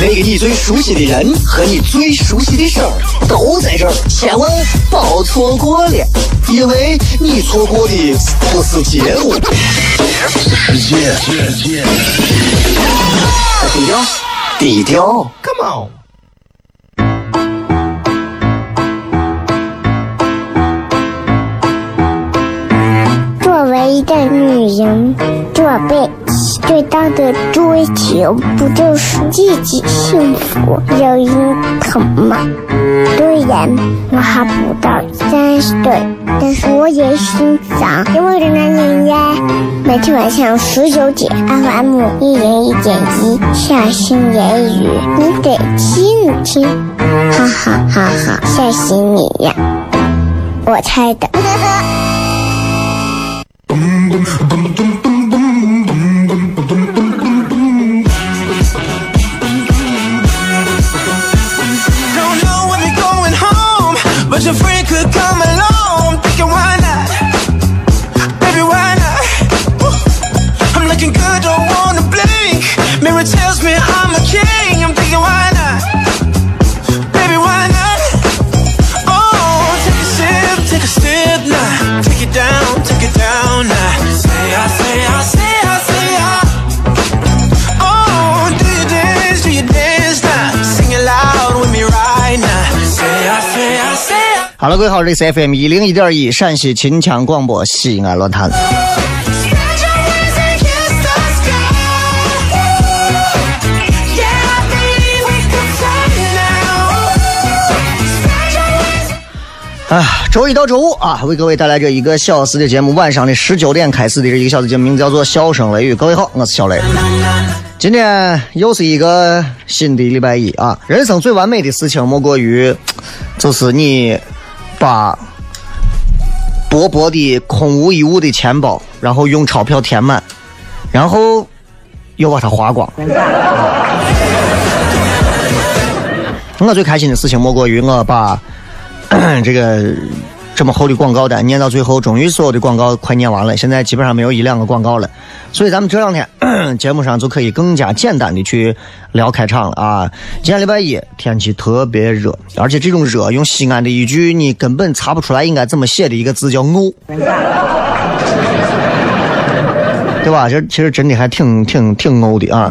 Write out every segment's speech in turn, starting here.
那个你最熟悉的人和你最熟悉的事儿都在这儿，千万别错过了，因为你错过的不是节目，世界，世界，低调，低调，Come on。作为一个女人，这辈子最大的追求不就是自己幸福、有人疼吗？虽然我还不到三十岁，但是我也心脏因为的男人呀。每天晚上十九点，FM 一零一点一，下心言语，你得听听，哈哈哈哈，吓死你呀！我猜的。I. 好了，各位好，这是 FM 一零一点一陕西秦腔广播西安论坛。哎，周一到周五啊，为各位带来这一个小时的节目，晚上的十九点开始的这一个小时节目，名字叫做《笑声雷雨》。各位好，我是小雷。今天又是一个新的礼拜一啊！人生最完美的事情莫过于，就是你把薄薄的空无一物的钱包，然后用钞票填满，然后又把它花光。我最开心的事情莫过于我把 这个这么厚的广告单念到最后，终于所有的广告快念完了，现在基本上没有一两个广告了，所以咱们这两天 节目上就可以更加简单的去聊开场了啊。今天礼拜一，天气特别热，而且这种热用西安的一句你根本查不出来应该怎么写的一个字叫“怄”，对吧？这其实真的还挺挺挺怄的啊。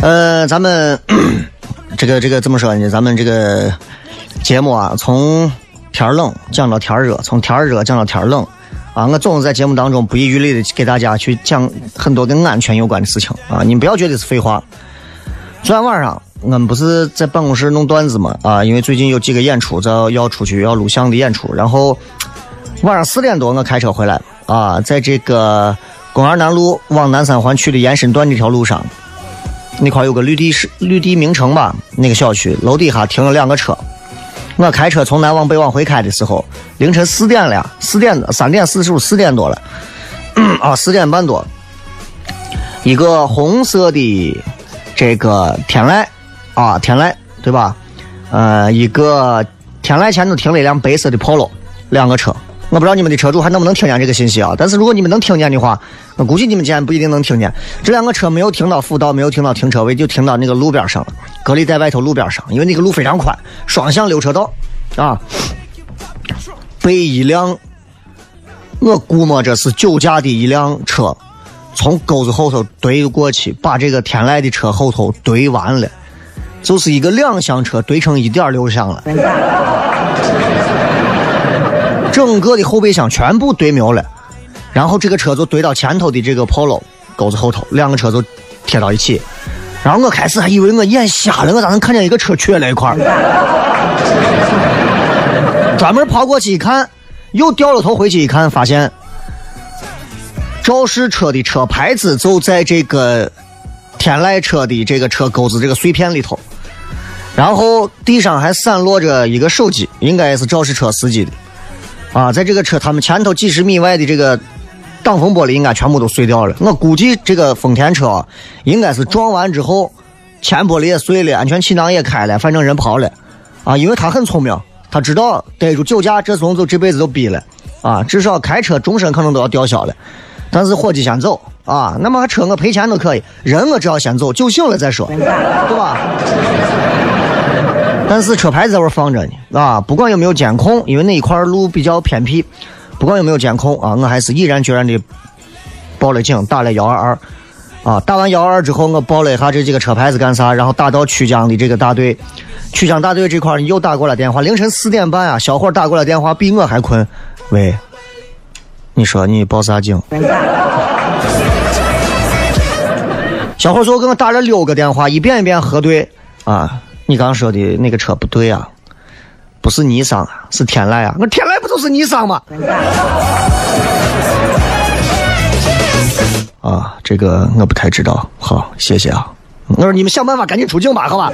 呃，咱们 这个这个怎么说呢？咱们这个节目啊，从天儿冷讲到天儿热，从天儿热讲到天儿冷啊。我总是在节目当中不遗余力的给大家去讲很多跟安全有关的事情啊。你们不要觉得是废话。昨天晚上我们不是在办公室弄段子嘛啊，因为最近有几个演出，要要出去要录像的演出，然后晚上四点多我开车回来啊，在这个公园南路往南三环去的延伸段这条路上。那块有个绿地是绿地名城吧，那个小区楼底下停了两个车。我开车从南往北往回开的时候，凌晨四点了，四点三点四十五四点多了，啊，四点半多，一个红色的这个天籁啊，天籁对吧？呃，一个天籁前头停了一辆白色的 Polo，两个车。我不知道你们的车主还能不能听见这个信息啊？但是如果你们能听见的话，我估计你们今天不一定能听见。这两个车没有停到辅道，没有停到停车位，就停到那个路边上了，隔离在外头路边上，因为那个路非常宽，双向六车道，啊，被一辆我估摸着是酒驾的一辆车从沟子后头怼过去，把这个天籁的车后头怼完了，就是一个两厢车怼成一点六厢了。整个的后备箱全部堆没了，然后这个车就堆到前头的这个 Polo 钩子后头，两个车就贴到一起。然后我开始还以为我眼瞎了，我咋能看见一个车缺了一块？专门跑过去一看，又掉了头回去一看，发现肇事车的车牌子就在这个天籁车的这个车钩子这个碎片里头，然后地上还散落着一个手机，应该是肇事车司机的。啊，在这个车他们前头几十米外的这个挡风玻璃应该全部都碎掉了。我估计这个丰田车应该是撞完之后，前玻璃也碎了，安全气囊也开了，反正人跑了。啊，因为他很聪明，他知道逮住酒驾这怂就这辈子就逼了。啊，至少开车终身可能都要吊销了。但是伙计先走啊，那么车我赔钱都可以，人我只要先走，酒醒了再说，对吧？但是车牌在这放着呢，啊，不管有没有监控，因为那一块路比较偏僻，不管有没有监控啊，我还是毅然决然的报了警，打了幺二二，啊，打完幺二二之后，我报了一下这几个车牌子干啥，然后打到曲江的这个大队，曲江大队这块又打过来电话，凌晨四点半啊，小伙打过来电话，比我还困，喂，你说你报啥警？小伙说给我打了六个电话，一遍一遍核对啊。你刚说的那个车不对啊，不是尼桑啊，是天籁啊！我天籁不就是尼桑吗？啊，这个我不太知道。好，谢谢啊。我说你们想办法赶紧出警吧，好吧？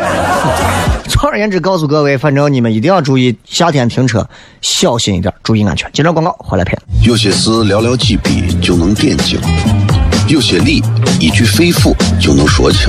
总而言之，告诉各位，反正你们一定要注意夏天停车，小心一点，注意安全。接着广告，回来片。有些事寥寥几笔就能点睛，有些理一句肺腑就能说清，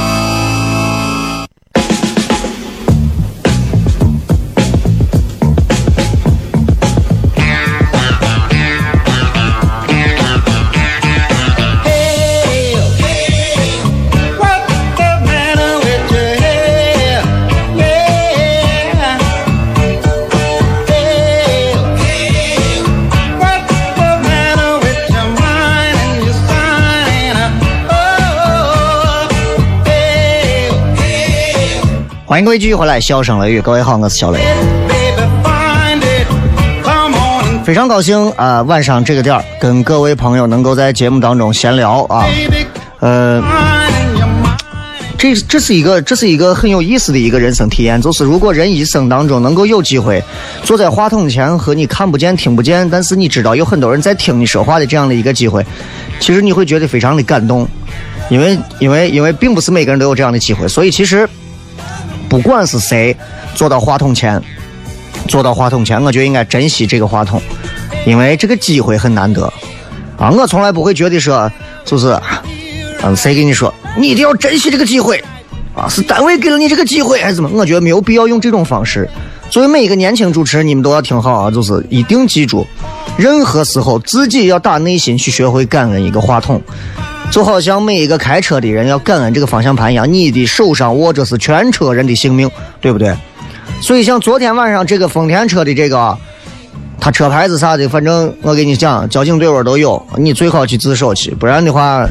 欢迎各位继续回来，笑声雷雨，各位好，我是小雷，非常高兴啊、晚上这个点儿跟各位朋友能够在节目当中闲聊啊，呃，这这是一个这是一个很有意思的一个人生体验，就是如果人一生当中能够有机会坐在话筒前和你看不见听不见，但是你知道有很多人在听你说话的这样的一个机会，其实你会觉得非常的感动，因为因为因为并不是每个人都有这样的机会，所以其实。不管是谁坐到话筒前，坐到话筒前，我就应该珍惜这个话筒，因为这个机会很难得啊！我从来不会觉得说，就是，嗯，谁跟你说你一定要珍惜这个机会啊？是单位给了你这个机会还是怎么？我觉得没有必要用这种方式。作为每一个年轻主持人，你们都要听好啊，就是一定记住，任何时候自己要打内心去学会感恩一个话筒。就好像每一个开车的人要感恩这个方向盘一样，你的手上握着是全车人的性命，对不对？所以像昨天晚上这个丰田车的这个，他车牌子啥的，反正我跟你讲，交警队伍都有，你最好去自首去，不然的话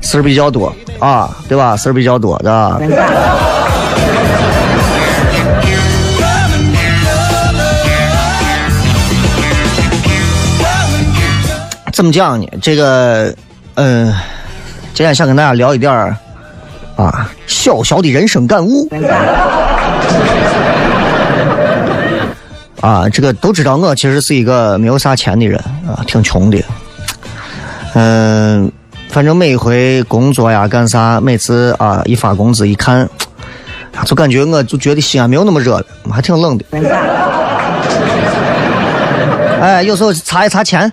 事儿比较多啊，对吧？事儿比较多的。怎么讲呢？这个，嗯。今天想跟大家聊一点儿啊，小小的人生感悟。啊，这个都知道，我其实是一个没有啥钱的人啊，挺穷的。嗯，反正每一回工作呀干啥，每次啊一发工资一看，就感觉我就觉得西安没有那么热了，还挺冷的。哎，有时候查一查钱，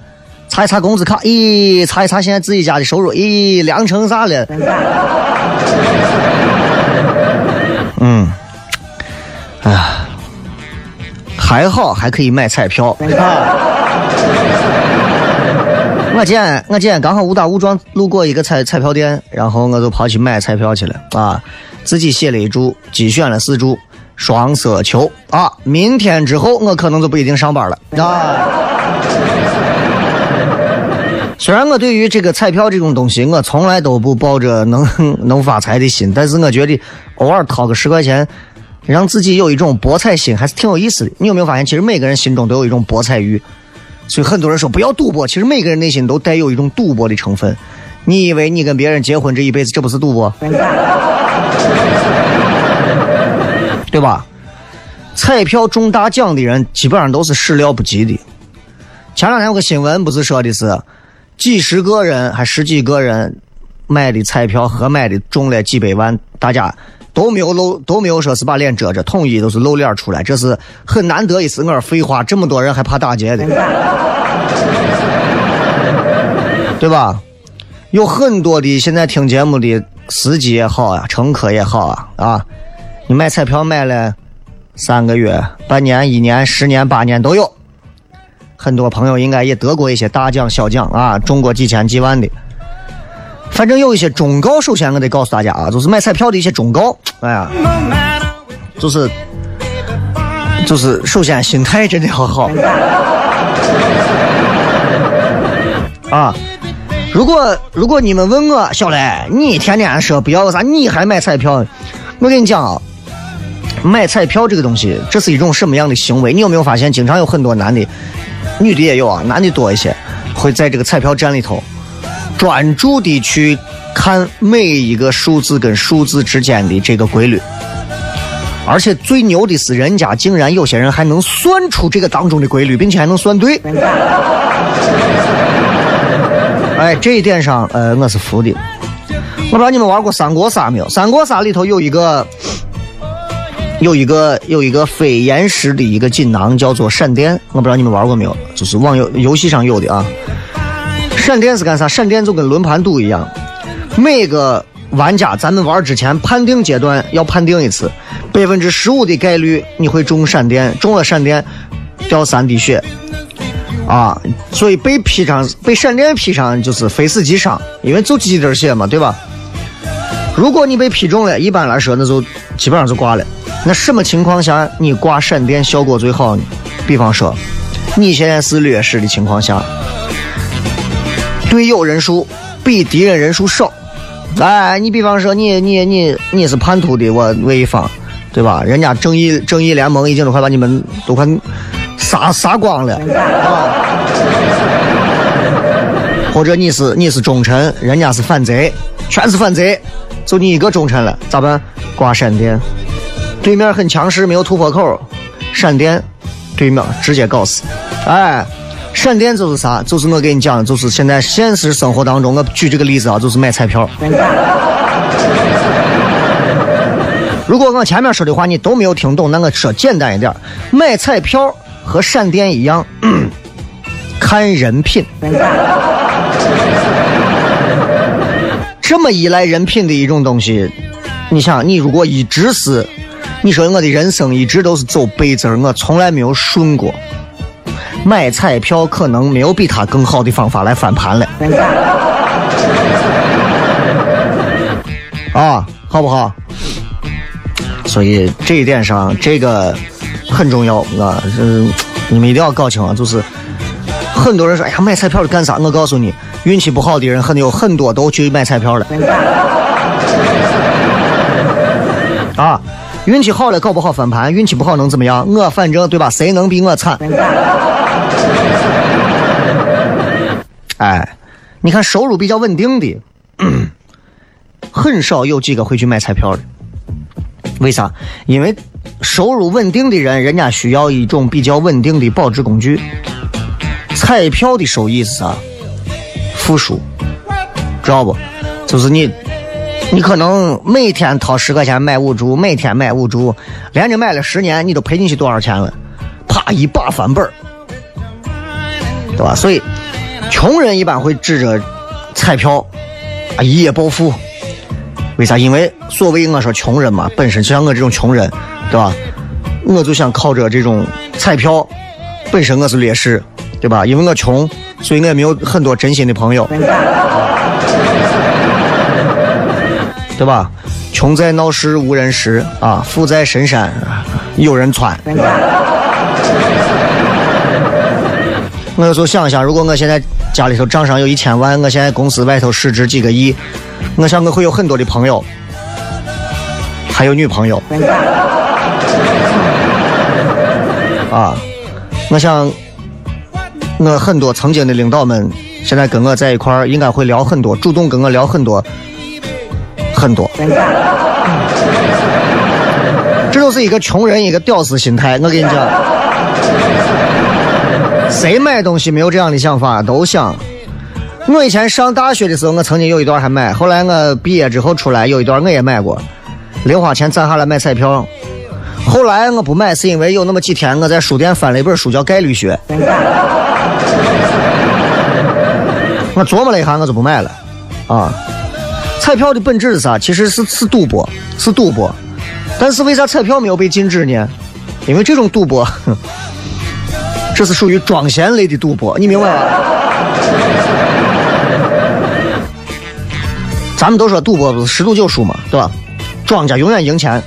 查一查工资卡，咦，查一查现在自己家的收入，咦，凉成啥了？嗯，哎呀，还好还可以买彩票。我今天我今天刚好误打误撞路过一个彩彩票店，然后我就跑去买彩票去了啊！自己写了一注，机选了四注，双色球啊！明天之后我可能就不一定上班了啊！虽然我对于这个彩票这种东西，我从来都不抱着能 能发财的心，但是我觉得偶尔掏个十块钱，让自己有一种博彩心，还是挺有意思的。你有没有发现，其实每个人心中都有一种博彩欲？所以很多人说不要赌博，其实每个人内心都带有一种赌博的成分。你以为你跟别人结婚这一辈子，这不是赌博？对吧？彩票中大奖的人基本上都是始料不及的。前两天有个新闻不是说的是，几十个人还十几个人买的彩票合买的中了几百万，大家。都没有露，都没有说是把脸遮着，统一都是露脸出来，这是很难得一次。我废话，这么多人还怕打劫的，对吧？有很多的现在听节目的司机也好啊，乘客也好啊，啊，你买彩票买了三个月、半年、一年、十年、八年都有，很多朋友应该也得过一些大奖小奖啊，中过几千几万的。反正有一些忠告，首先我得告诉大家啊，就是买彩票的一些忠告。哎呀，就是就是首先心态真的要好 啊。如果如果你们问我小雷，你天天说不要啥，你还买彩票？我跟你讲啊，买彩票这个东西，这是一种什么样的行为？你有没有发现，经常有很多男的、女的也有啊，男的多一些，会在这个彩票站里头。专注的去看每一个数字跟数字之间的这个规律，而且最牛的是，人家竟然有些人还能算出这个当中的规律，并且还能算对。哎，这一点上，呃，我是服的。我不知道你们玩过三国杀没有？三国杀里头有一个，有一个，有一个非延时的一个锦囊，叫做闪电。我不知道你们玩过没有？就是网游游戏上有的啊。闪电是干啥？闪电就跟轮盘赌一样，每个玩家咱们玩之前判定阶段要判定一次，百分之十五的概率你会中闪电，中了闪电掉三滴血，啊，所以被劈上被闪电劈上就是非死即伤，因为就几滴血嘛，对吧？如果你被劈中了，一般来说那就基本上就挂了。那什么情况下你挂闪电效果最好呢？比方说，你现在是劣势的情况下。队友人数比敌人人数少，哎，你比方说你你你你是叛徒的我我一方，对吧？人家正义正义联盟已经都快把你们都快杀杀光了啊！或者你是你是忠臣，人家是反贼，全是反贼，就你一个忠臣了，咋办？挂闪电，对面很强势，没有突破口，闪电，对面直接搞死，哎。闪电就是啥？就是我给你讲，就是现在现实生活当中，我举这个例子啊，就是买彩票。如果我前面说的话你都没有听懂，那我说简单一点，买彩票和闪电一样，看人品。这么依赖人品的一种东西，你想，你如果一直是，你说我的人生一直都是走背字儿，我从来没有顺过。买彩票可能没有比他更好的方法来翻盘了，啊，好不好？所以这一点上，这个很重要啊，嗯，你们一定要搞清啊，就是很多人说，哎呀，买彩票是干啥？我告诉你，运气不好的人很有很多都去买彩票了，啊。运气好了搞不好翻盘，运气不好能怎么样？我反正对吧？谁能比我惨？哎，你看收入比较稳定的，很少有几个会去买彩票的。为啥？因为收入稳定的人，人家需要一种比较稳定的保值工具。彩票的收益是啥？负数，知道不？就是你你可能每天掏十块钱买五注，每天买五注，连着买了十年，你都赔进去多少钱了？啪，一把翻本儿，对吧？所以，穷人一般会指着彩票一夜暴富。为啥？因为所谓我说穷人嘛，本身就像我这种穷人，对吧？我就想靠着这种彩票，本身我是劣势，对吧？因为我穷，所以我也没有很多真心的朋友，对吧？穷在闹市无人识啊，富在深山有人穿。我有时候想一想，如果我现在家里头账上有一千万，我现在公司外头市值几个亿，我想我会有很多的朋友，还有女朋友。啊，我想我很多曾经的领导们，现在跟我在一块儿，应该会聊很多，主动跟我聊很多，很多。这就是一个穷人一个屌丝心态，我跟你讲。谁买东西没有这样的想法？都想。我以前上大学的时候，我曾经有一段还买，后来我毕业之后出来，有一段我也买过，零花钱攒下来买彩票。后来我不买，是因为有那么几天我在书店翻了一本书，叫《概率学》。我琢磨了一下，我就不买了。啊，彩票的本质是啥？其实是是赌博，是赌博。但是为啥彩票没有被禁止呢？因为这种赌博。这是属于庄闲类的赌博，你明白吗？咱们都说赌博不是十赌九输嘛，对吧？庄家永远赢钱，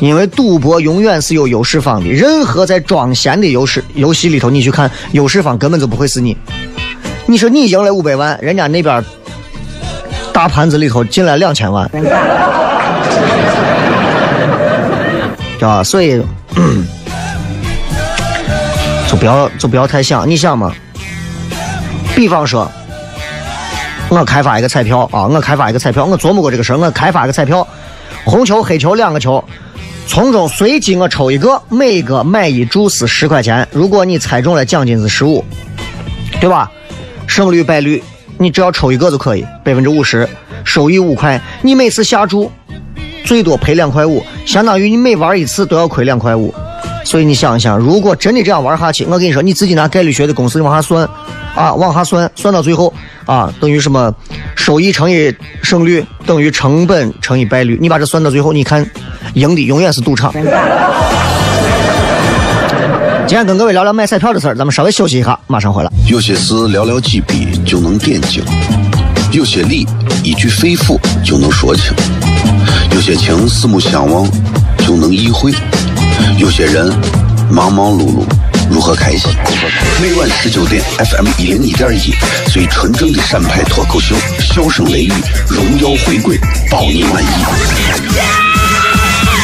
因为赌博永远是有优势方的。任何在庄闲的优势游戏里头，你去看优势方根本就不会是你。你说你赢了五百万，人家那边大盘子里头进来两千万，对 吧？所以。就不要就不要太想，你想嘛？比方说，我开发一个彩票啊，我开发一个彩票，我琢磨过这个事儿。我开发一个彩票，红球黑球两个球，从中随机我抽一个，每个买一注是十块钱。如果你猜中了，奖金是十五，对吧？胜率败率，你只要抽一个就可以，百分之五十，收益五块。你每次下注最多赔两块五，相当于你每玩一次都要亏两块五。所以你想一想，如果真的这样玩下去，我跟你说，你自己拿概率学的公式往下算，啊，往下算，算到最后啊，等于什么？收益乘以胜率等于成本乘以败率。你把这算到最后，你看，赢的永远是赌场。今天跟各位聊聊买彩票的事儿，咱们稍微休息一下，马上回来。有些事寥寥几笔就能点睛，有些理一句肺腑就能说清，有些情四目相望就能意会。有些人忙忙碌碌，如何开心？每晚十九点，FM 一零一点一，最纯正的陕派脱口秀，笑声雷雨，荣耀回归，包你满意。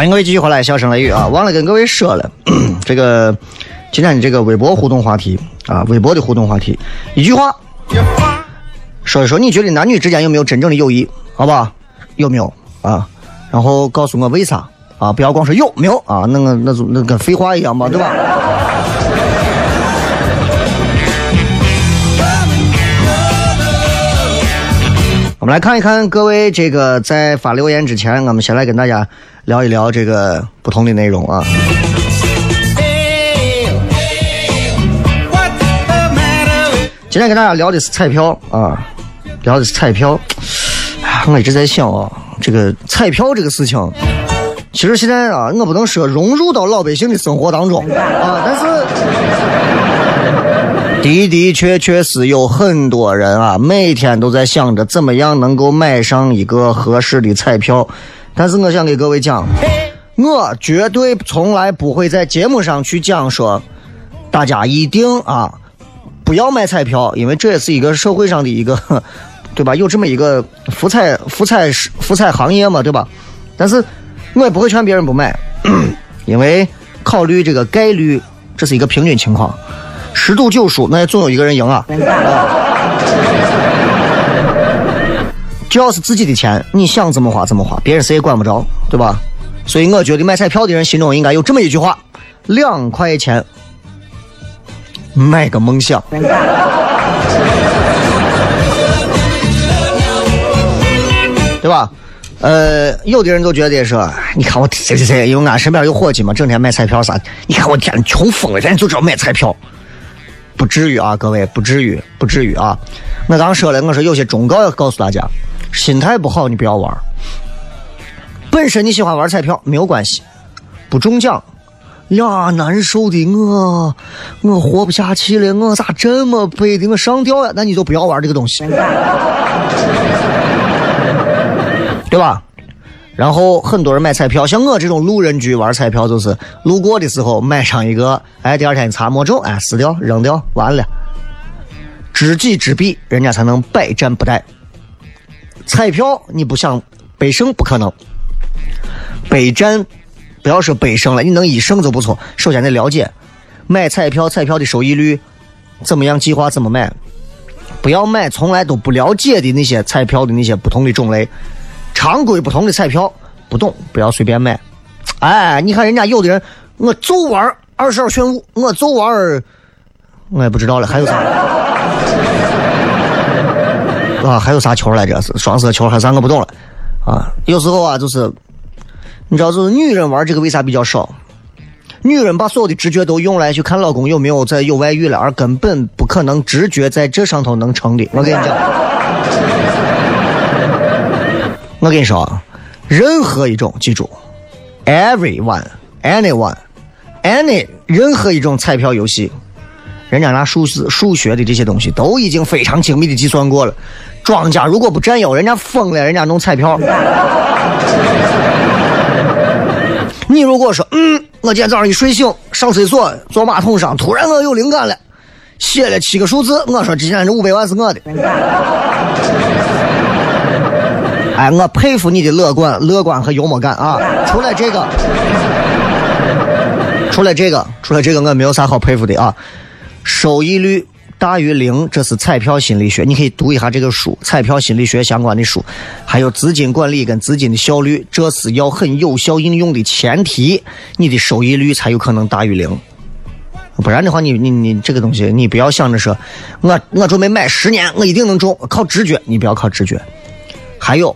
欢迎各位继续回来，笑声雷雨啊！忘了跟各位说了，这个今天的这个微博互动话题啊，微博的互动话题，一句话说一说，你觉得男女之间有没有真正的友谊？好不好？有没有啊？然后告诉我为啥啊，不要光说有没有啊，那个那种那跟废话一样嘛，对吧？我们来看一看各位这个在发留言之前，我们先来跟大家聊一聊这个不同的内容啊。今天跟大家聊的是彩票啊，聊的是彩票。我一直在想啊，这个彩票这个事情，其实现在啊，我不能说融入到老百姓的生活当中啊，但是的的确确是有很多人啊，每天都在想着怎么样能够买上一个合适的彩票。但是我想给各位讲，我绝对从来不会在节目上去讲说，大家一定啊。不要买彩票，因为这也是一个社会上的一个，对吧？有这么一个福彩、福彩、福彩行业嘛，对吧？但是我也不会劝别人不买，因为考虑这个概率，这是一个平均情况，十赌九输，那也总有一个人赢啊。只要是自己的钱，你想怎么花怎么花，别人谁也管不着，对吧？所以我觉得买彩票的人心中应该有这么一句话：两块钱。买个梦想，对吧？呃，有的人都觉得说，你看我谁谁谁，因为俺身边有伙计嘛，整天买彩票啥。你看我天，穷疯了，天天就知道买彩票，不至于啊，各位，不至于，不至于啊。我刚说了，我说有些忠告要告诉大家，心态不好你不要玩。本身你喜欢玩彩票没有关系，不中奖。呀，难受的我，我活不下去了，我咋这么背的我上吊呀？那你就不要玩这个东西，对吧？然后很多人买彩票，像我这种路人局玩彩票，就是路过的时候买上一个，哎，第二天一查没中，哎，撕掉扔掉，完了。知己知彼，人家才能百战不殆。彩票你不想背胜不可能，备战。不要说百胜了，你能一胜就不错。首先得了解买彩票，彩票的收益率怎么样，计划怎么买。不要买从来都不了解的那些彩票的那些不同的种类，常规不同的彩票不懂，不要随便买。哎，你看人家有的人，我就玩二十二选五，我就玩，我也不知道了，还有啥？啊，还有啥球来着？是双色球还是啥？我不懂了。啊，有时候啊，就是。你知道，就是女人玩这个为啥比较少？女人把所有的直觉都用来去看老公有没有在有外遇了，而根本不可能直觉在这上头能成的。我跟你讲，我跟你说啊，任何一种，记住，everyone，anyone，any，任何一种彩票游戏，人家拿数字、数学的这些东西都已经非常精密的计算过了。庄家如果不占优，人家疯了，人家弄彩票。你如果说，嗯，我今天早上一睡醒，上厕所坐马桶上，突然我有灵感了，写了七个数字，我说今天这五百万是我的。哎，我佩服你的乐观、乐观和幽默感啊！除了这个，除了这个，除了这个，我没有啥好佩服的啊，收益率。大于零，这是彩票心理学，你可以读一下这个书，彩票心理学相关的书，还有资金管理跟资金的效率，这是要很有效应用的前提，你的收益率才有可能大于零。不然的话，你你你这个东西，你不要想着说，我我准备买十年，我一定能中，靠直觉，你不要靠直觉。还有，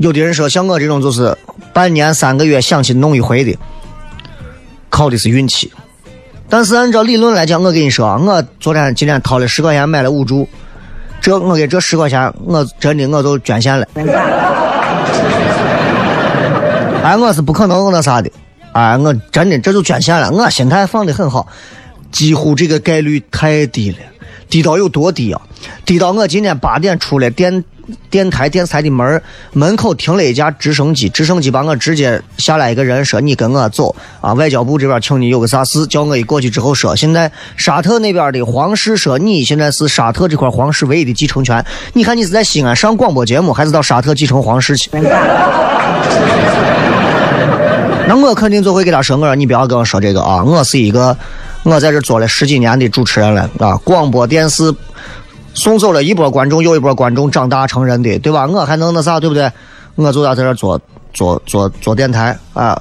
有的人说像我这种就是半年三个月想去弄一回的，靠的是运气。但是按照理论来讲，我跟你说，我昨天今天掏了十块钱买了五注，这我给这十块钱，我真的我都捐献了。哎，我是不可能那啥的，哎，我真的这就捐献了。我心态放的很好，几乎这个概率太低了，低到有多低啊？低到我今天八点出来电。电台电视台的门门口停了一架直升机，直升机把我直接下来一个人说：“你跟我走啊！”外交部这边请你有个啥事，叫我一过去之后说：“现在沙特那边的皇室说你现在是沙特这块皇室唯一的继承权，你看你是在西安上广播节目，还是到沙特继承皇室去？” 那我肯定就会给他说：“我说你不要跟我说这个啊！我是一个我在这做了十几年的主持人了啊，广播电视。”送走了一波观众，又一波观众长大成人的，对吧？我还能那啥，对不对？我就要在这做做做做电台啊。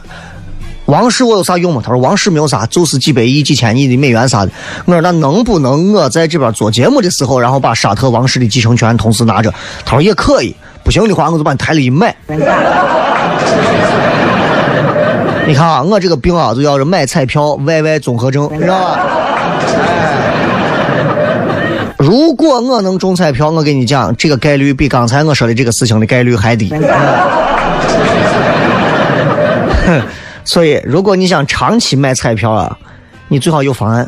王室我有啥用吗？他说王室没有啥，就是几百亿、几千亿的美元啥的。我说那能不能我在这边做节目的时候，然后把沙特王室的继承权同时拿着？他说也可以，不行的话我就把你台里一卖。你看啊，我这个病啊，就叫是买彩票 YY 综合症，你知道吧？哎，如果我能中彩票，我跟你讲，这个概率比刚才我说的这个事情的概率还低。所以如果你想长期买彩票啊，你最好有方案，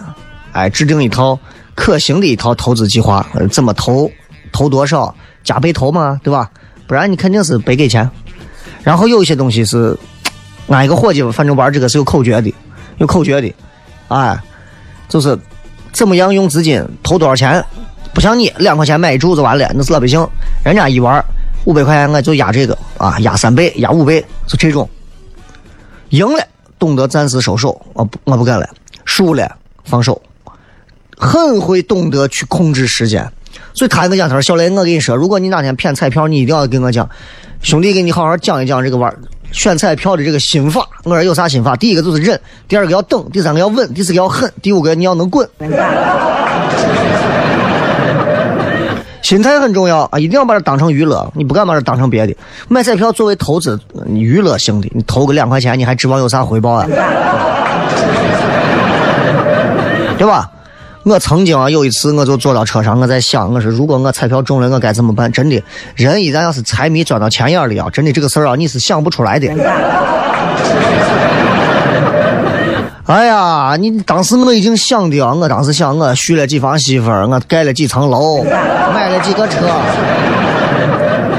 哎，制定一套可行的一套投资计划，怎么投，投多少，加倍投嘛，对吧？不然你肯定是白给钱。然后有一些东西是，俺一个伙计，反正玩这个是有口诀的，有口诀的，哎，就是怎么样用资金投多少钱，不像你两块钱买一注就完了，那是老百姓，人家一玩五百块钱我就压这个啊，压三倍，压五倍，就这种。赢了懂得暂时收手，我不我不干了；输了放手，很会懂得去控制时间。所以他跟我讲，他说小雷，我跟你说，如果你哪天骗彩票，你一定要跟我讲，兄弟，给你好好讲一讲这个玩选彩票的这个心法。我说有啥心法？第一个就是忍，第二个要等，第三个要稳，第四个要狠，第五个你要能滚。心态很重要啊，一定要把它当成娱乐，你不敢把它当成别的。买彩票作为投资娱乐性的，你投个两块钱，你还指望有啥回报啊？对吧？我曾经啊有一次，我就坐到车上，我在想，我说如果我彩票中了，我该怎么办？真的，人一旦要是财迷钻到钱眼里啊，真的这个事儿啊，你是想不出来的。哎呀，你当时我已经想的啊，我当时想我娶了几房媳妇儿，我盖了几层楼，买了几个车，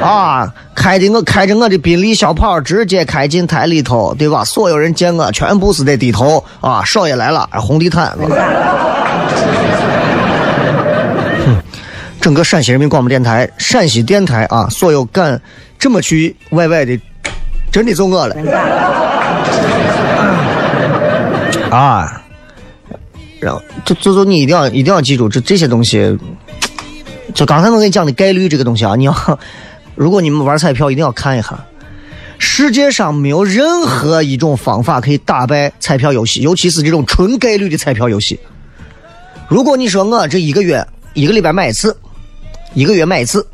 啊，开的我开着我的宾利小跑直接开进台里头，对吧？所有人见我全部是在低头啊，少爷来了，红地毯。哼，整个陕西人民广播电台、陕西电台啊，所有敢这么去 YY 的，真的就我了。啊，然后就就就你一定要一定要记住这这些东西，就刚才我跟你讲的概率这个东西啊，你要如果你们玩彩票一定要看一下，世界上没有任何一种方法可以打败彩票游戏，尤其是这种纯概率的彩票游戏。如果你说我这一个月一个礼拜买一次，一个月买一次，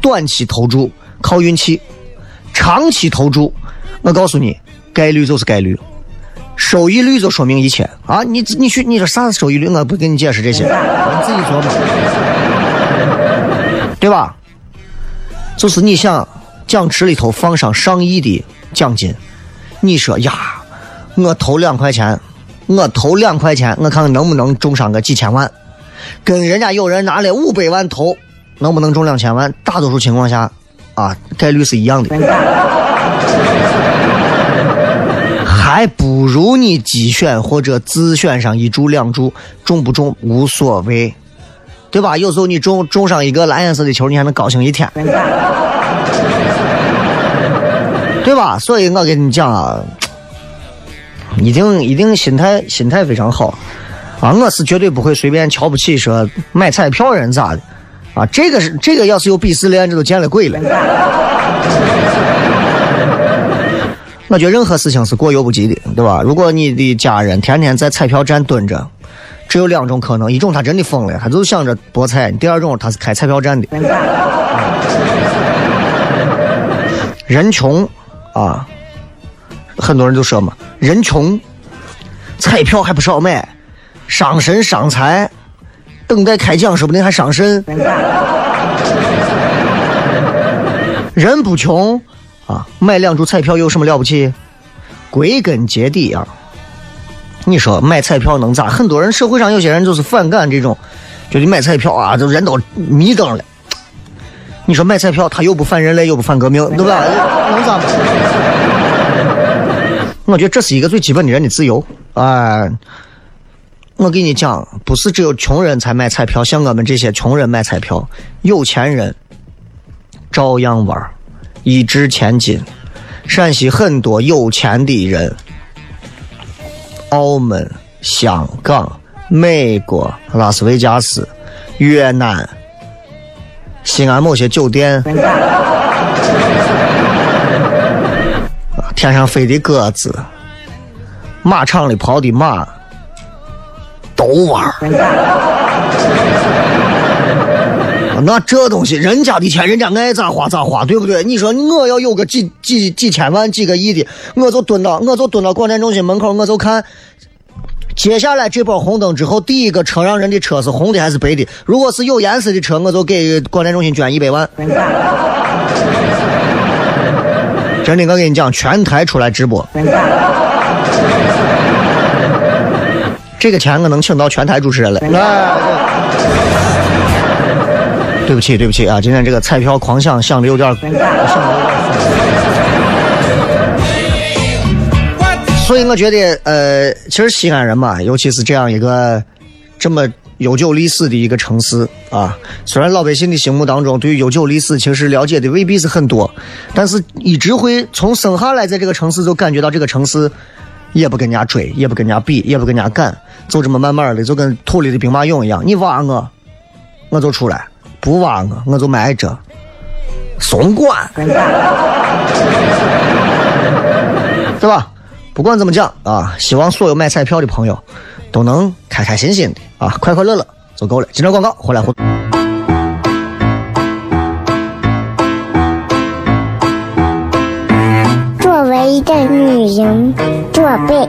短期投注靠运气，长期投注，我告诉你，概率就是概率。收益率就说明一切啊！你你去你说啥是收益率？我不跟你解释这些，你自己琢磨，对吧？就是你想奖池里头放上上亿的奖金，你说呀，我投两块钱，我投两块钱，我看看能不能中上个几千万，跟人家有人拿了五百万投，能不能中两千万？大多数情况下，啊，概率是一样的。还不如你机选或者自选上一注两注，中不中无所谓，对吧？有时候你中中上一个蓝颜色的球，你还能高兴一天，对吧？所以我跟你讲啊，一定一定心态心态非常好啊！我是绝对不会随便瞧不起说买彩票人咋的啊！这个是这个要是有鄙视链，这都见了鬼了。我觉得任何事情是过犹不及的，对吧？如果你的家人天天在彩票站蹲着，只有两种可能：一种他真的疯了，他就想着博彩；第二种他是开彩票站的。人穷啊，很多人都说嘛，人穷，彩票还不少买，伤身伤财，等待开奖说不定还伤肾。人不穷。啊，买两注彩票有什么了不起？归根结底啊，你说买彩票能咋？很多人社会上有些人就是反感这种，觉得买彩票啊，就人都迷瞪了。你说买彩票，他又不反人类，又不反革命，对吧？能咋？我觉得这是一个最基本的人的自由。哎，我给你讲，不是只有穷人才买彩票，像我们这些穷人买彩票，有钱人照样玩。一掷千金，陕西很多有钱的人，澳门、香港、美国、拉斯维加斯、越南、西安某些酒店，天上飞的鸽子，马场里跑的马，都玩儿。那这东西，人家的钱，人家爱咋花咋花，对不对？你说我要有个几几几千万、几个亿的，我就蹲到我就蹲到广电中心门口，我就看接下来这波红灯之后，第一个车让人的车是红的还是白的？如果是有颜色的车，我就给广电中心捐一百万。真的，我跟你讲，全台出来直播，这个钱我能请到全台主持人来。对不起，对不起啊！今天这个彩票狂响，响的有点，想的有点所以我觉得，呃，其实西安人嘛，尤其是这样一个这么悠久历史的一个城市啊，虽然老百姓的心目当中对于悠久历史其实了解的未必是很多，但是一直会从生下来在这个城市就感觉到这个城市也不跟人家追，也不跟人家比，也不跟人家赶，就这么慢慢的就跟土里的兵马俑一样，你挖我，我就出来。不挖我，我就埋着，松管，对吧？不管怎么讲啊，希望所有买彩票的朋友都能开开心心的啊，快快乐乐就够了。今朝广告回来互动。作为一个女人，做被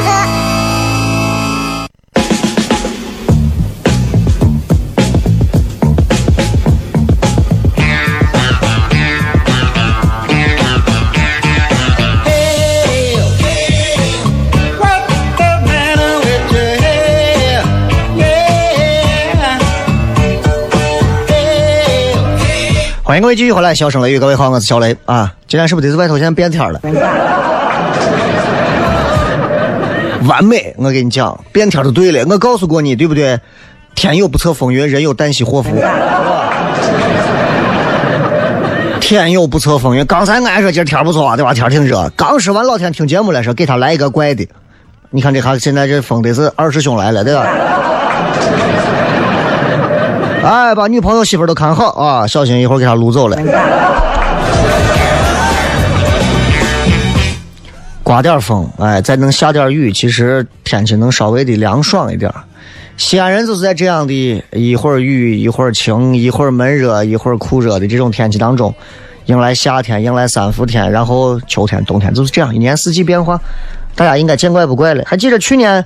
欢迎各位继续回来，笑声雷雨，各位好，我是小雷啊。今天是不是得是外头现在变天了？完美，我跟你讲，变天就对了。我告诉过你，对不对？天有不测风云，人有旦夕祸福。天有不测风云，刚才俺说今儿天不错啊，对吧？天挺热。刚说完，老天听节目了，说给他来一个怪的。你看这哈，现在这风的是二师兄来了，对吧？哎，把女朋友媳妇都看好啊，小心一会儿给他撸走了。刮点风，哎，再能下点雨，其实天气能稍微的凉爽一点儿。西安人就是在这样的一会儿雨一会儿晴一会儿闷热一会儿酷热的这种天气当中，迎来夏天，迎来三伏天，然后秋天、冬天就是这样，一年四季变化，大家应该见怪不怪了。还记得去年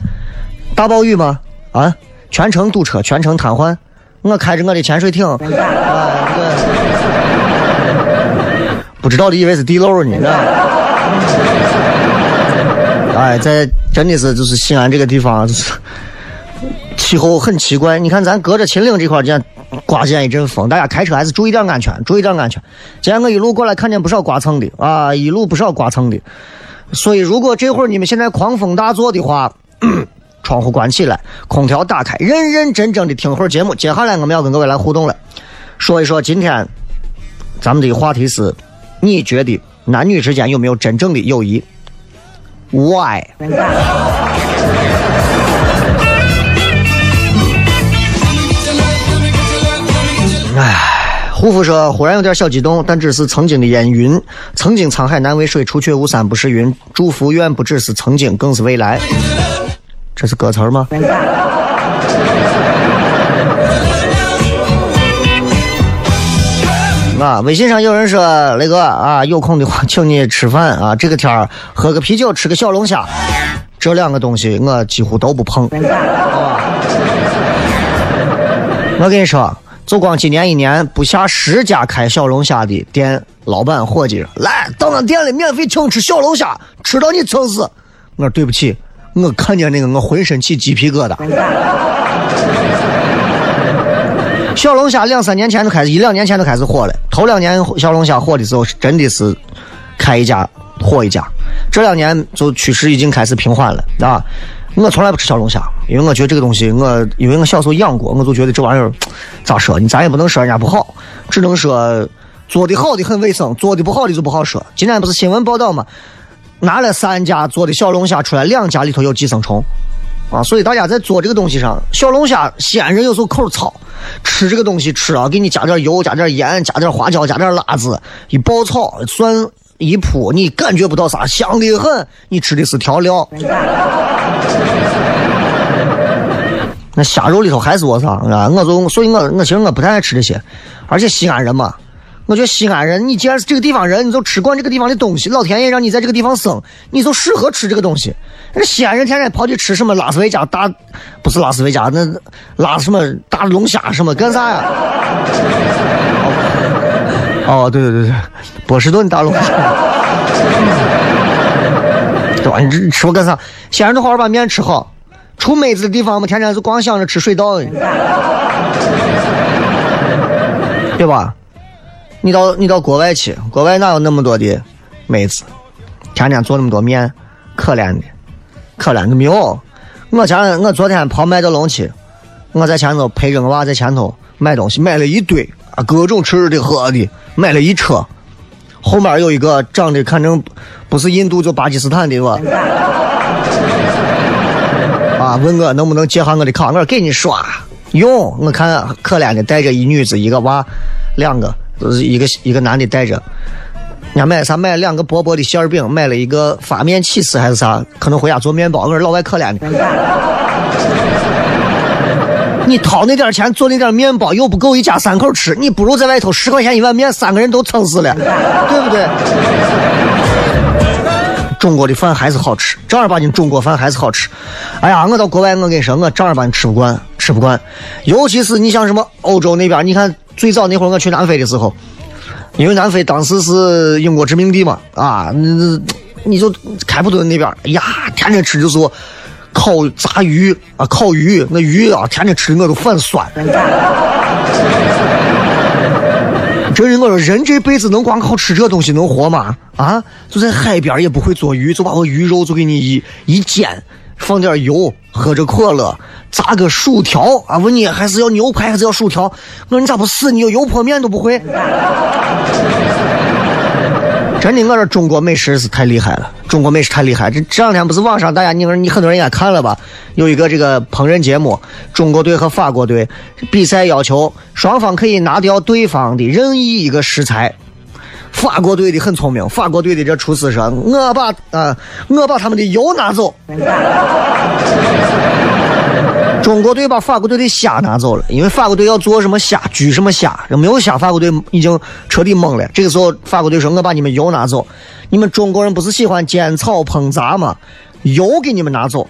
大暴雨吗？啊，全程堵车，全程瘫痪。我开着我的潜水艇，啊，这个不知道的以为是地漏呢，哎，在真的是就是西安这个地方，就是气候很奇怪。你看咱隔着秦岭这块儿，见刮见一阵风，大家开车还是注意点安全，注意点安全。今天我一路过来，看见不少刮蹭的啊，一路不少刮蹭的。所以如果这会儿你们现在狂风大作的话，窗户关起来，空调打开，认认真真的听会儿节目。接下来我们要跟各位来互动了，说一说今天咱们的话题是：你觉得男女之间有没有真正的友谊？Why？唉，护肤说忽然有点小激动，但只是曾经的烟云。曾经沧海难为水，除却巫山不是云。祝福愿不只是曾经，更是未来。这是歌词吗？啊，微信上有人说雷哥啊，有空的话请你吃饭啊，这个天儿喝个啤酒，吃个小龙虾，这两个东西我几乎都不碰。我跟你说，就光今年一年不下十家开小龙虾的店老板伙计，来到俺店里免费请吃小龙虾，吃到你撑死。我说对不起。我看见那个，我浑身起鸡皮疙瘩。小龙虾两三年前就开始，一两年前就开始火了。头两年小龙虾火的时候，真的是开一家火一家。这两年就趋势已经开始平缓了啊。我从来不吃小龙虾，因为我觉得这个东西，我因为我小时候养过，我就觉得这玩意儿咋说，你咱也不能说人家不好，只能说做的好的很卫生，做的不好的就不好说。今天不是新闻报道吗？拿了三家做的小龙虾出来，两家里头有寄生虫，啊，所以大家在做这个东西上，小龙虾西安人有时候口糙，吃这个东西吃啊，给你加点油，加点盐，加点花椒，加点辣子，一爆炒蒜一铺，你感觉不到啥，香的很，你吃的是调料。那虾肉里头还是我啥啊？我就所以我我其实我不太爱吃这些，而且西安人嘛，我觉得西安人，你既然是这个地方人，你就吃惯这个地方的东西，老天爷让你在这个地方生，你就适合吃这个东西。那西安人天天跑去吃什么拉斯维加大，不是拉斯维加那拉什么大龙虾什么干啥呀？哦，对对对对，波士顿大龙虾，对吧？你这吃我干啥？西安人都好好把面吃好。出妹子的地方，我们天天就光想着吃水稻，对吧？你到你到国外去，国外哪有那么多的妹子？天天做那么多面，可怜的，可怜的没有。我前我昨天跑麦德龙去，我在前头陪着我娃在前头买东西，买了一堆啊，各种吃的喝的，买了一车。后面有一个长得看着不是印度就巴基斯坦的吧？啊！问我能不能借下我的卡，我说给你刷用。我看可怜的带着一女子一个娃，两个就是一个一个男的带着。人家买啥？买两个薄薄的馅饼，买了一个发面起司还是啥？可能回家做面包。我说老外可怜的，你掏那点钱做那点面包又不够一家三口吃，你不如在外头十块钱一碗面，三个人都撑死了，对不对？中国的饭还是好吃，正儿八经中国饭还是好吃。哎呀，我到国外，我跟你说，我正儿八经吃不惯，吃不惯。尤其是你像什么欧洲那边，你看最早那会儿我去南非的时候，因为南非当时是英国殖民地嘛，啊，你你就开普敦那边，哎呀，天天吃就是烤炸鱼啊，烤鱼，那鱼啊，天天吃的我都反酸。这人我说人这辈子能光靠吃这东西能活吗？啊，就在海边也不会做鱼，就把我鱼肉就给你一一煎，放点油，喝着可乐，炸个薯条啊？问你还是要牛排还是要薯条？我说你咋不死？你有油泼面都不会？真的，我说中国美食是太厉害了，中国美食太厉害。这这两天不是网上大家，你你很多人应该看了吧？有一个这个烹饪节目，中国队和法国队比赛，要求双方可以拿掉对方的任意一个食材。法国队的很聪明，法国队的这厨师说：“我把啊，我把他们的油拿走。”中国队把法国队的虾拿走了，因为法国队要做什么虾，焗什么虾，没有虾，法国队已经彻底懵了。这个时候，法国队说：“我把你们油拿走，你们中国人不是喜欢煎炒烹炸吗？油给你们拿走，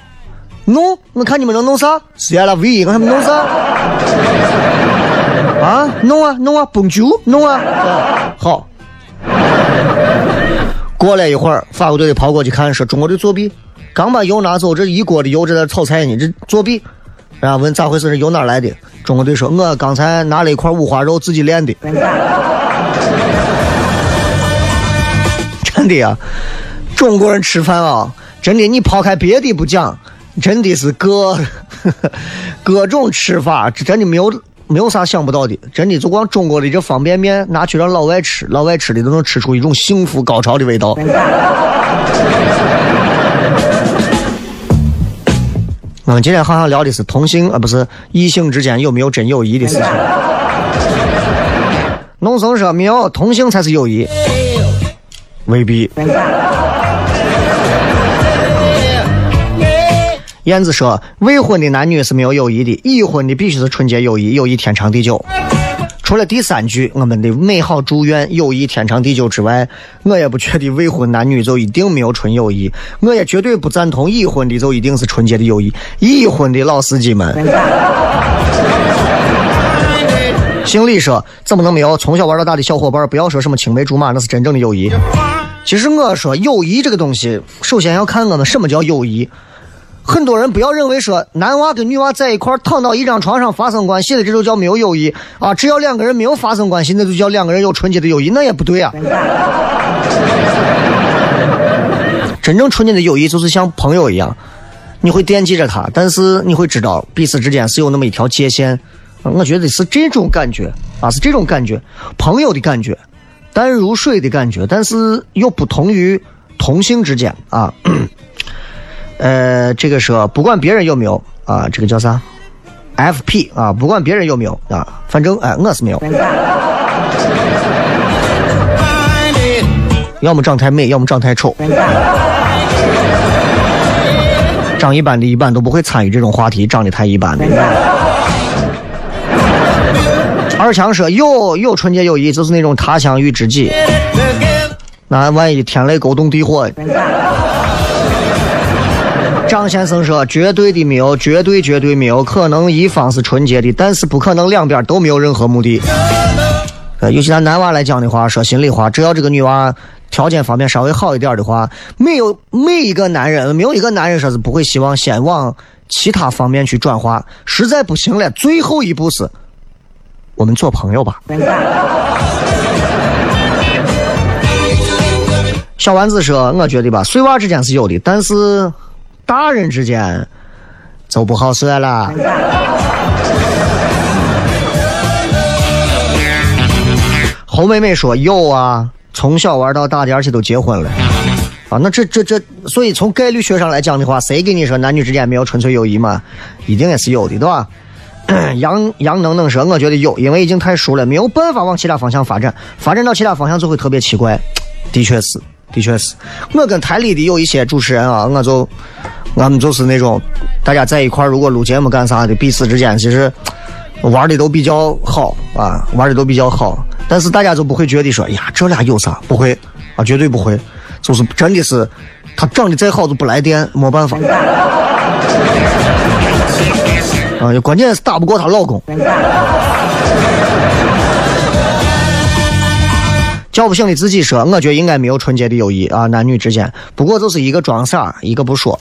弄，我看你们能弄啥？是呀，那 V，我他们弄啥？啊，弄啊，弄啊，蹦球，弄啊，好。过了一会儿，法国队的跑过去看，说中国队作弊，刚把油拿走，这一锅的油正在炒菜呢，这作弊。然后问咋回事？是由哪来的？中国队说：“我刚才拿了一块五花肉自己练的。” 真的呀，中国人吃饭啊，真的，你抛开别的不讲，真的是各 各种吃法，真的没有没有啥想不到的。真的，就光中国的这方便面拿去让老外吃，老外吃的都能吃出一种幸福高潮的味道。我们今天好像聊的是同性啊，不是异性之间有没有真友谊的事情。农村说没有，同性才是友谊，未必。燕子说未婚的男女是没有友谊的，已婚的必须是纯洁友谊，友谊天长地久。除了第三句我们的美好祝愿友谊天长地久之外，我也不觉得未婚男女就一定没有纯友谊。我也绝对不赞同已婚的就一定是纯洁的友谊。已婚的老司机们，姓李说怎么能没有从小玩到大的小伙伴？不要说什么青梅竹马，那是真正的友谊。其实我说友谊这个东西，首先要看我们什么叫友谊。很多人不要认为说男娃跟女娃在一块躺到一张床上发生关系的这就叫没有友谊啊！只要两个人没有发生关系，那就叫两个人有纯洁的友谊，那也不对啊。真正纯洁的友谊就是像朋友一样，你会惦记着他，但是你会知道彼此之间是有那么一条界限。我觉得是这种感觉啊，是这种感觉，朋友的感觉，淡如水的感觉，但是又不同于同性之间啊。呃，这个说不管别人有没有啊，这个叫啥？FP 啊，不管别人有没有啊，反正哎，我是没有。要么长太美，要么长太丑。长一般的，一般都不会参与这种话题。长得太一般的。二强说有有纯洁友谊，就是那种他乡遇知己。那万一天雷勾动地火？张先生说绝对的没有，绝对绝对没有可能一方是纯洁的，但是不可能两边都没有任何目的。呃，尤其咱男娃来讲的话，说心里话，只要这个女娃条件方面稍微好一点的话，没有每一个男人，没有一个男人说是不会希望先往其他方面去转化。实在不行了，最后一步是。我们做朋友吧。小丸子说：“我觉得吧，碎娃之间是有的，但是大人之间就不好说了。”侯妹妹说：“有啊，从小玩到大的，而且都结婚了。啊，那这这这，所以从概率学上来讲的话，谁跟你说男女之间没有纯粹友谊嘛？一定也是有的，对吧？” 杨杨能能说，我觉得有，因为已经太熟了，没有办法往其他方向发展，发展到其他方向就会特别奇怪。的确是，的确是。我跟台里的有一些主持人啊，我就，我们就是那种，大家在一块儿，如果录节目干啥的，彼此之间其实玩的都比较好啊，玩的都比较好，但是大家就不会觉得说，呀，这俩有啥？不会啊，绝对不会，就是真的是，他长得再好都不来电，没办法。啊，关键是打不过她老公。叫不醒的自己说，我觉得应该没有纯洁的友谊啊，男女之间，不过就是一个装傻，一个不说。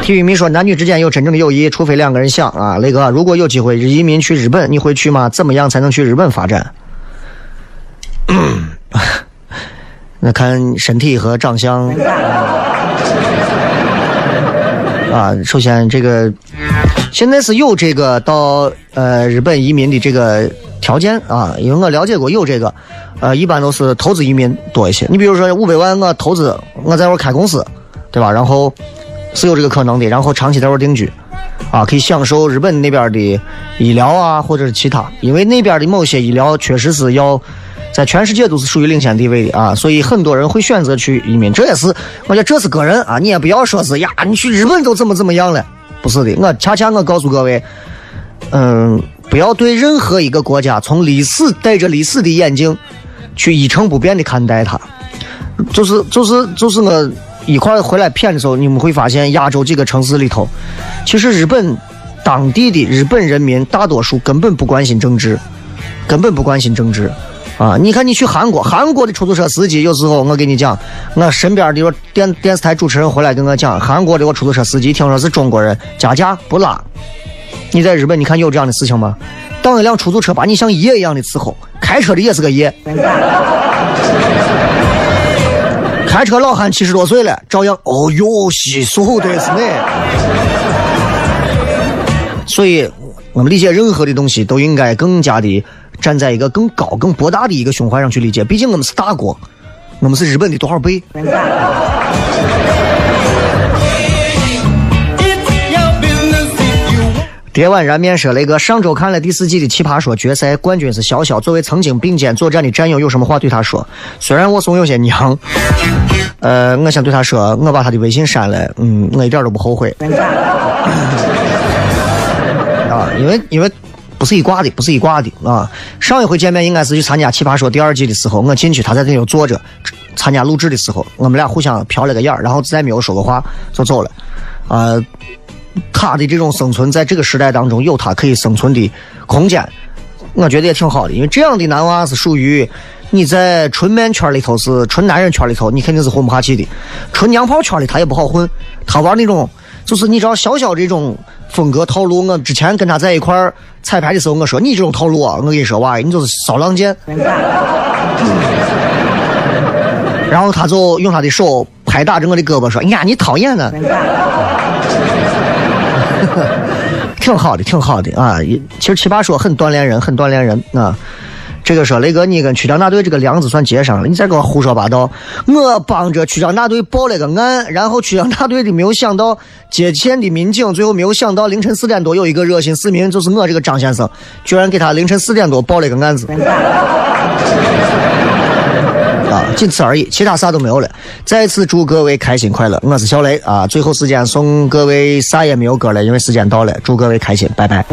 体育迷说，男女之间有真正的友谊，除非两个人想啊。雷哥，如果有机会移民去日本，你会去吗？怎么样才能去日本发展？那看身体和长相。啊，首先这个现在是有这个到呃日本移民的这个条件啊，因为我了解过有这个，呃，一般都是投资移民多一些。你比如说五百万我投资，我在这开公司，对吧？然后是有这个可能的，然后长期在这定居，啊，可以享受日本那边的医疗啊，或者是其他，因为那边的某些医疗确实是要。在全世界都是属于领先地位的啊，所以很多人会选择去移民，这也是我觉得这是个人啊，你也不要说是呀，你去日本都怎么怎么样了，不是的，我恰恰我告诉各位，嗯，不要对任何一个国家从历史带着历史的眼睛去一成不变的看待它，就是就是就是我一块回来骗的时候，你们会发现亚洲几个城市里头，其实日本当地的日本人民大多数根本不关心政治，根本不关心政治。啊！你看，你去韩国，韩国的出租车司机，有时候我跟你讲，我身边的有电电视台主持人回来跟我讲，韩国的我出租车司机听说是中国人，加价不拉。你在日本，你看有这样的事情吗？当一辆出租车把你像爷一样的伺候，开车的也是个爷，开车老汉七十多岁了，照样哦哟，稀疏的是呢。所以，我们理解任何的东西都应该更加的。站在一个更高、更博大的一个胸怀上去理解，毕竟我们是大国，我们是日本的多少倍？蝶婉燃面说：“雷哥，上周看了第四季的《奇葩说》决赛，冠军是潇潇。作为曾经并肩作战的战友，有什么话对他说？虽然我怂有些娘，呃，我想对他说，我把他的微信删了，嗯，我一点都不后悔。啊，因为因为。”不是一挂的，不是一挂的啊！上一回见面应该是去参加《奇葩说》第二季的时候，我进去，他在那头坐着，参加录制的时候，我们俩互相瞟了个眼然后再没有说过话就走了。啊，他的这种生存在这个时代当中有他可以生存的空间，我觉得也挺好的，因为这样的男娃是属于你在纯面圈里头是纯男人圈里头，你肯定是混不下去的；纯娘炮圈里他也不好混，他玩那种就是你知道小小这种。风格套路，我之前跟他在一块儿彩排的时候，我说你这种套路啊，我跟你说娃，你就是骚浪贱。然后他就用他的手拍。打着我的胳膊说：“呀，你讨厌呢。”挺好的，挺好的啊！其实奇葩说很锻炼人，很锻炼人啊。这个说雷哥，你跟区长大队这个梁子算结上了，你再给我胡说八道。我帮着区长大队报了个案，然后区长大队的没有想到接线的民警，最后没有想到凌晨四点多有一个热心市民，就是我这个张先生，居然给他凌晨四点多报了一个案子。啊，仅此而已，其他啥都没有了。再次祝各位开心快乐，我是小雷啊。最后时间送各位啥也没有歌了，因为时间到了，祝各位开心，拜拜。